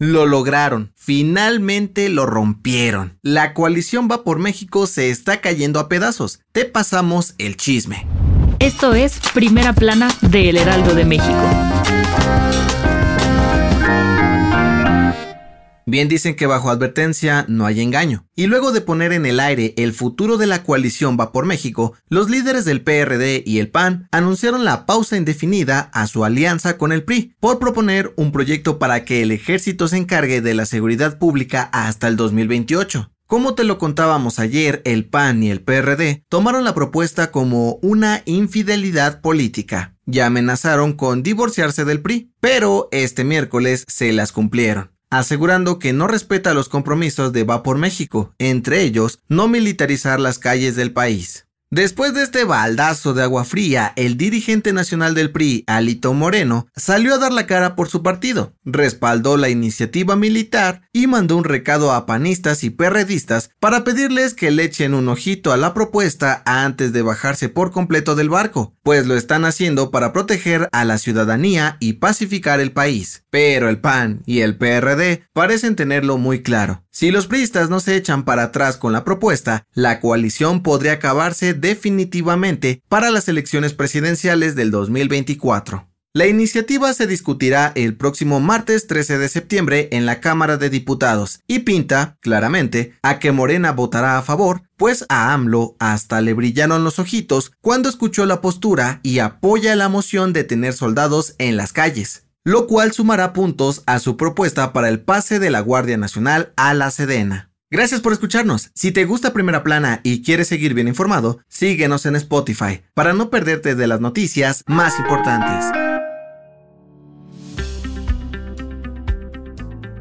Lo lograron, finalmente lo rompieron. La coalición Va por México se está cayendo a pedazos. Te pasamos el chisme. Esto es Primera Plana de El Heraldo de México. Bien dicen que bajo advertencia no hay engaño. Y luego de poner en el aire el futuro de la coalición Va por México, los líderes del PRD y el PAN anunciaron la pausa indefinida a su alianza con el PRI por proponer un proyecto para que el ejército se encargue de la seguridad pública hasta el 2028. Como te lo contábamos ayer, el PAN y el PRD tomaron la propuesta como una infidelidad política. Ya amenazaron con divorciarse del PRI, pero este miércoles se las cumplieron asegurando que no respeta los compromisos de Va por México, entre ellos no militarizar las calles del país. Después de este baldazo de agua fría, el dirigente nacional del PRI, Alito Moreno, salió a dar la cara por su partido, respaldó la iniciativa militar y mandó un recado a panistas y perredistas para pedirles que le echen un ojito a la propuesta antes de bajarse por completo del barco, pues lo están haciendo para proteger a la ciudadanía y pacificar el país. Pero el PAN y el PRD parecen tenerlo muy claro. Si los priistas no se echan para atrás con la propuesta, la coalición podría acabarse definitivamente para las elecciones presidenciales del 2024. La iniciativa se discutirá el próximo martes 13 de septiembre en la Cámara de Diputados y pinta, claramente, a que Morena votará a favor, pues a AMLO hasta le brillaron los ojitos cuando escuchó la postura y apoya la moción de tener soldados en las calles lo cual sumará puntos a su propuesta para el pase de la Guardia Nacional a la Sedena. Gracias por escucharnos. Si te gusta Primera Plana y quieres seguir bien informado, síguenos en Spotify para no perderte de las noticias más importantes.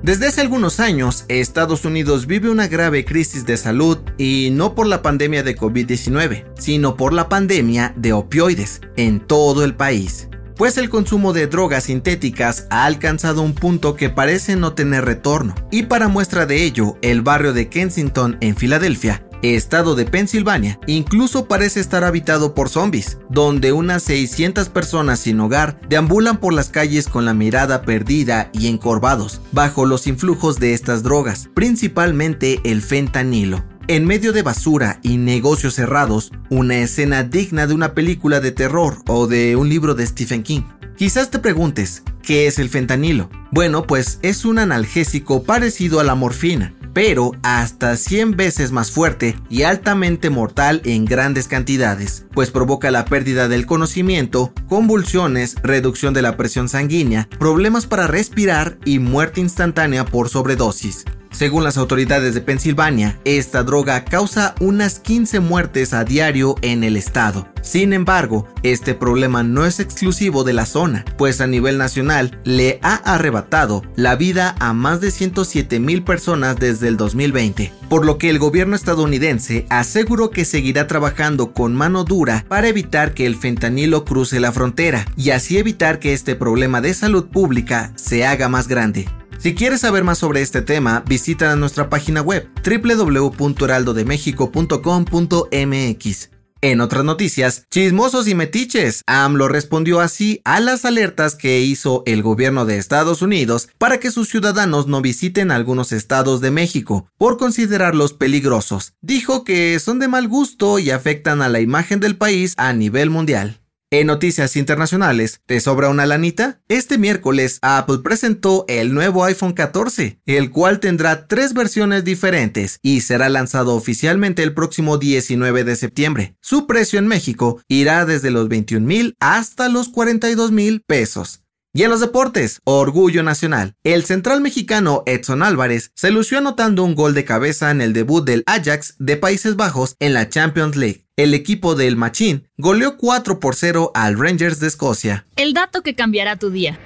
Desde hace algunos años, Estados Unidos vive una grave crisis de salud y no por la pandemia de COVID-19, sino por la pandemia de opioides en todo el país pues el consumo de drogas sintéticas ha alcanzado un punto que parece no tener retorno. Y para muestra de ello, el barrio de Kensington en Filadelfia estado de Pensilvania, incluso parece estar habitado por zombies, donde unas 600 personas sin hogar deambulan por las calles con la mirada perdida y encorvados, bajo los influjos de estas drogas, principalmente el fentanilo. En medio de basura y negocios cerrados, una escena digna de una película de terror o de un libro de Stephen King. Quizás te preguntes, ¿qué es el fentanilo? Bueno, pues es un analgésico parecido a la morfina, pero hasta 100 veces más fuerte y altamente mortal en grandes cantidades, pues provoca la pérdida del conocimiento, convulsiones, reducción de la presión sanguínea, problemas para respirar y muerte instantánea por sobredosis. Según las autoridades de Pensilvania, esta droga causa unas 15 muertes a diario en el estado. Sin embargo, este problema no es exclusivo de la zona, pues a nivel nacional le ha arrebatado la vida a más de 107 mil personas desde el 2020, por lo que el gobierno estadounidense aseguró que seguirá trabajando con mano dura para evitar que el fentanilo cruce la frontera y así evitar que este problema de salud pública se haga más grande. Si quieres saber más sobre este tema, visita nuestra página web www.heraldodemexico.com.mx. En otras noticias, chismosos y metiches, AMLO respondió así a las alertas que hizo el gobierno de Estados Unidos para que sus ciudadanos no visiten algunos estados de México por considerarlos peligrosos. Dijo que son de mal gusto y afectan a la imagen del país a nivel mundial. En noticias internacionales, ¿te sobra una lanita? Este miércoles Apple presentó el nuevo iPhone 14, el cual tendrá tres versiones diferentes y será lanzado oficialmente el próximo 19 de septiembre. Su precio en México irá desde los 21 mil hasta los 42 mil pesos. Y en los deportes, orgullo nacional. El central mexicano Edson Álvarez se lució anotando un gol de cabeza en el debut del Ajax de Países Bajos en la Champions League. El equipo del Machín goleó 4 por 0 al Rangers de Escocia. El dato que cambiará tu día.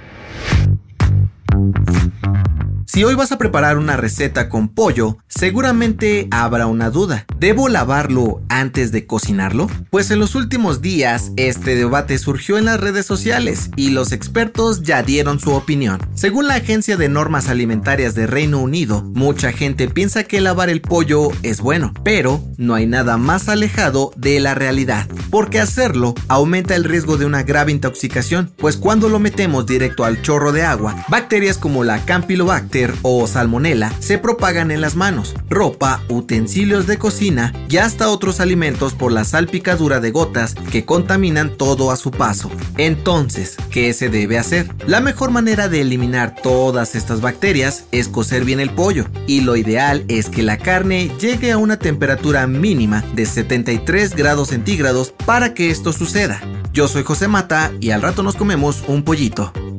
Si hoy vas a preparar una receta con pollo, seguramente habrá una duda. ¿Debo lavarlo antes de cocinarlo? Pues en los últimos días este debate surgió en las redes sociales y los expertos ya dieron su opinión. Según la Agencia de Normas Alimentarias de Reino Unido, mucha gente piensa que lavar el pollo es bueno, pero no hay nada más alejado de la realidad, porque hacerlo aumenta el riesgo de una grave intoxicación, pues cuando lo metemos directo al chorro de agua, bacterias como la Campylobacter o salmonela se propagan en las manos, ropa, utensilios de cocina y hasta otros alimentos por la salpicadura de gotas que contaminan todo a su paso. Entonces, ¿qué se debe hacer? La mejor manera de eliminar todas estas bacterias es cocer bien el pollo y lo ideal es que la carne llegue a una temperatura mínima de 73 grados centígrados para que esto suceda. Yo soy José Mata y al rato nos comemos un pollito.